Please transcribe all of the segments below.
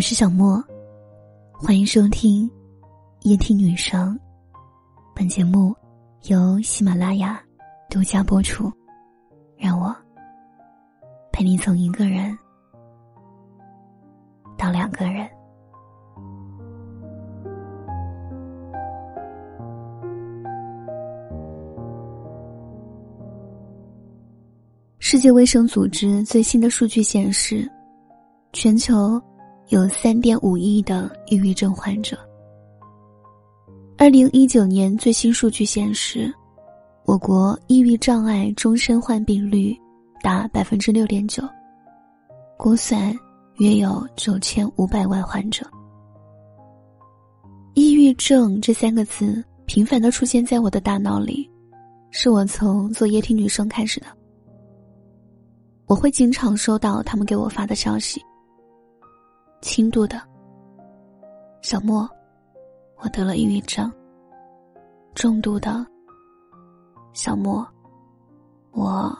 我是小莫，欢迎收听夜听女生。本节目由喜马拉雅独家播出。让我陪你从一个人到两个人。世界卫生组织最新的数据显示，全球。有三点五亿的抑郁症患者。二零一九年最新数据显示，我国抑郁障碍终身患病率达百分之六点九，估算约有九千五百万患者。抑郁症这三个字频繁的出现在我的大脑里，是我从做夜听女生开始的。我会经常收到他们给我发的消息。轻度的，小莫，我得了抑郁症。重度的，小莫，我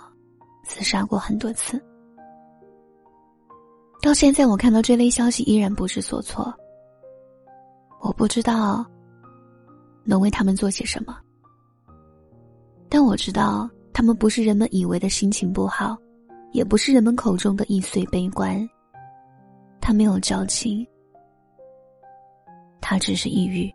自杀过很多次。到现在，我看到这类消息依然不知所措。我不知道能为他们做些什么，但我知道他们不是人们以为的心情不好，也不是人们口中的易碎悲观。他没有矫情，他只是抑郁。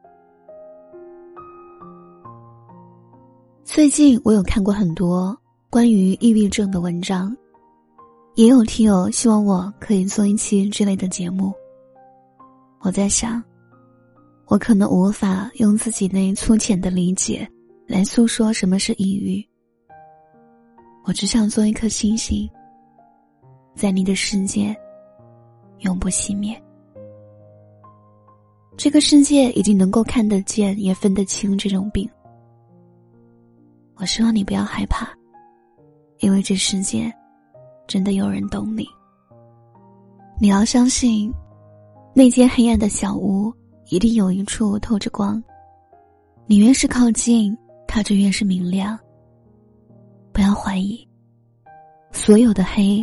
最近我有看过很多关于抑郁症的文章，也有听友希望我可以做一期之类的节目。我在想，我可能无法用自己那粗浅的理解来诉说什么是抑郁。我只想做一颗星星，在你的世界。永不熄灭。这个世界已经能够看得见，也分得清这种病。我希望你不要害怕，因为这世界真的有人懂你。你要相信，那间黑暗的小屋一定有一处透着光。你越是靠近，它就越是明亮。不要怀疑，所有的黑，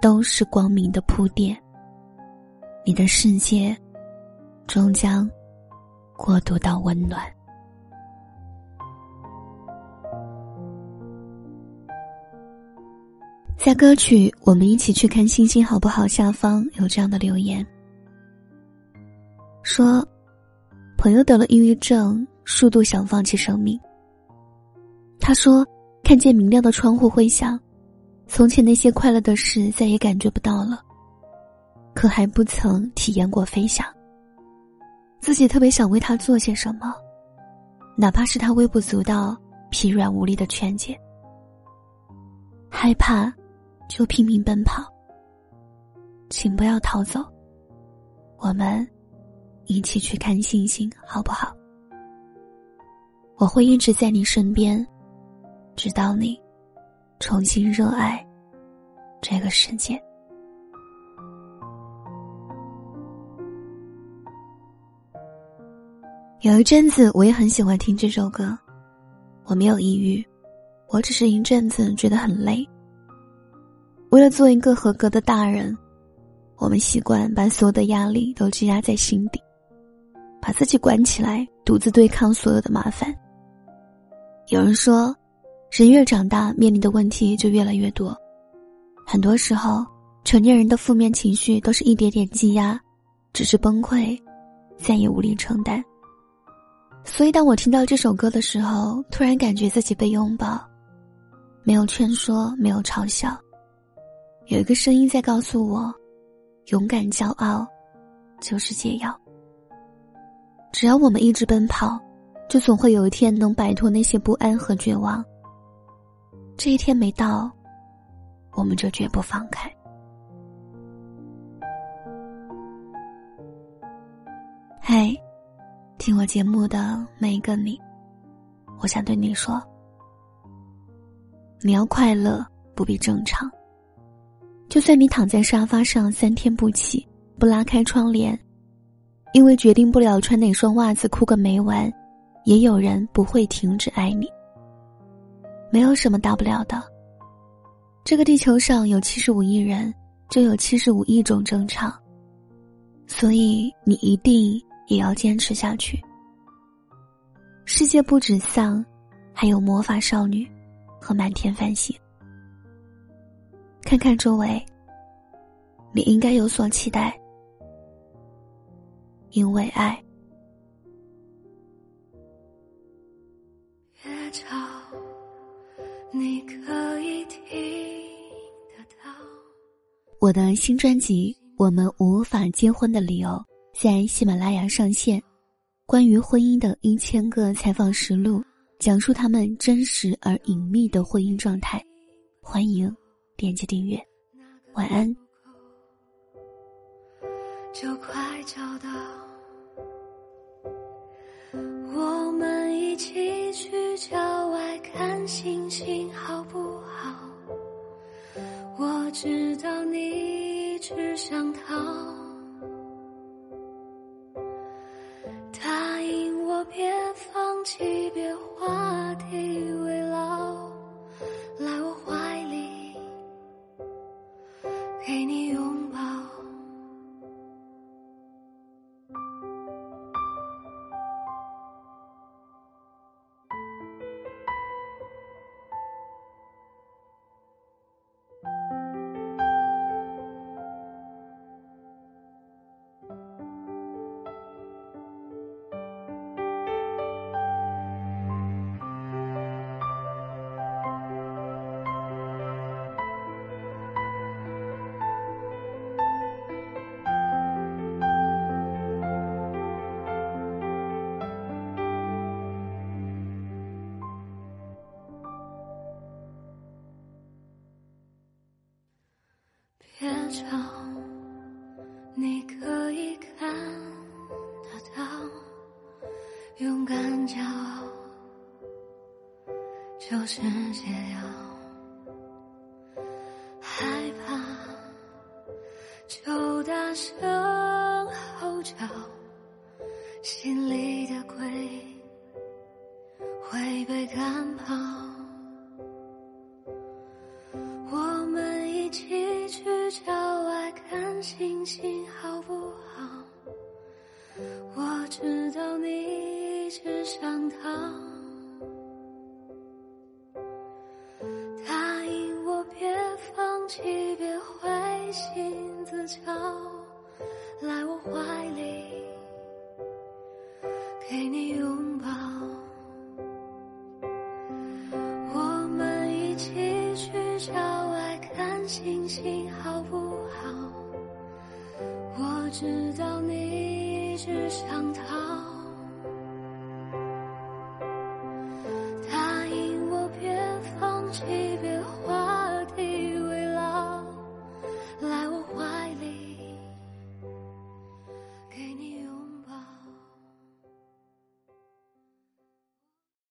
都是光明的铺垫。你的世界终将过渡到温暖。在歌曲《我们一起去看星星好不好》下方有这样的留言，说：“朋友得了抑郁症，数度想放弃生命。他说，看见明亮的窗户，会想，从前那些快乐的事再也感觉不到了。”可还不曾体验过飞翔。自己特别想为他做些什么，哪怕是他微不足道、疲软无力的劝解。害怕，就拼命奔跑。请不要逃走，我们一起去看星星，好不好？我会一直在你身边，直到你重新热爱这个世界。有一阵子，我也很喜欢听这首歌。我没有抑郁，我只是一阵子觉得很累。为了做一个合格的大人，我们习惯把所有的压力都积压在心底，把自己关起来，独自对抗所有的麻烦。有人说，人越长大，面临的问题就越来越多。很多时候，成年人的负面情绪都是一点点积压，只是崩溃，再也无力承担。所以，当我听到这首歌的时候，突然感觉自己被拥抱，没有劝说，没有嘲笑，有一个声音在告诉我：勇敢、骄傲，就是解药。只要我们一直奔跑，就总会有一天能摆脱那些不安和绝望。这一天没到，我们就绝不放开。嗨。听我节目的每一个你，我想对你说：你要快乐，不必正常。就算你躺在沙发上三天不起，不拉开窗帘，因为决定不了穿哪双袜子，哭个没完，也有人不会停止爱你。没有什么大不了的。这个地球上有七十五亿人，就有七十五亿种正常。所以你一定也要坚持下去。世界不止丧，还有魔法少女和满天繁星。看看周围，你应该有所期待，因为爱。别吵，你可以听得到。我的新专辑《我们无法结婚的理由》在喜马拉雅上线，关于婚姻的一千个采访实录，讲述他们真实而隐秘的婚姻状态。欢迎。点击订阅，晚安。就快找到，我们一起去郊外看星星，好不好？我知道你只想逃，别吵，你可以看得到，勇敢骄傲就是解药。害怕就大声吼叫，心里的鬼会被赶跑。你只想逃，答应我别放弃，别灰心自嘲，来我怀里给你拥抱，我们一起去郊外看星星，好不好？我知道你只想逃。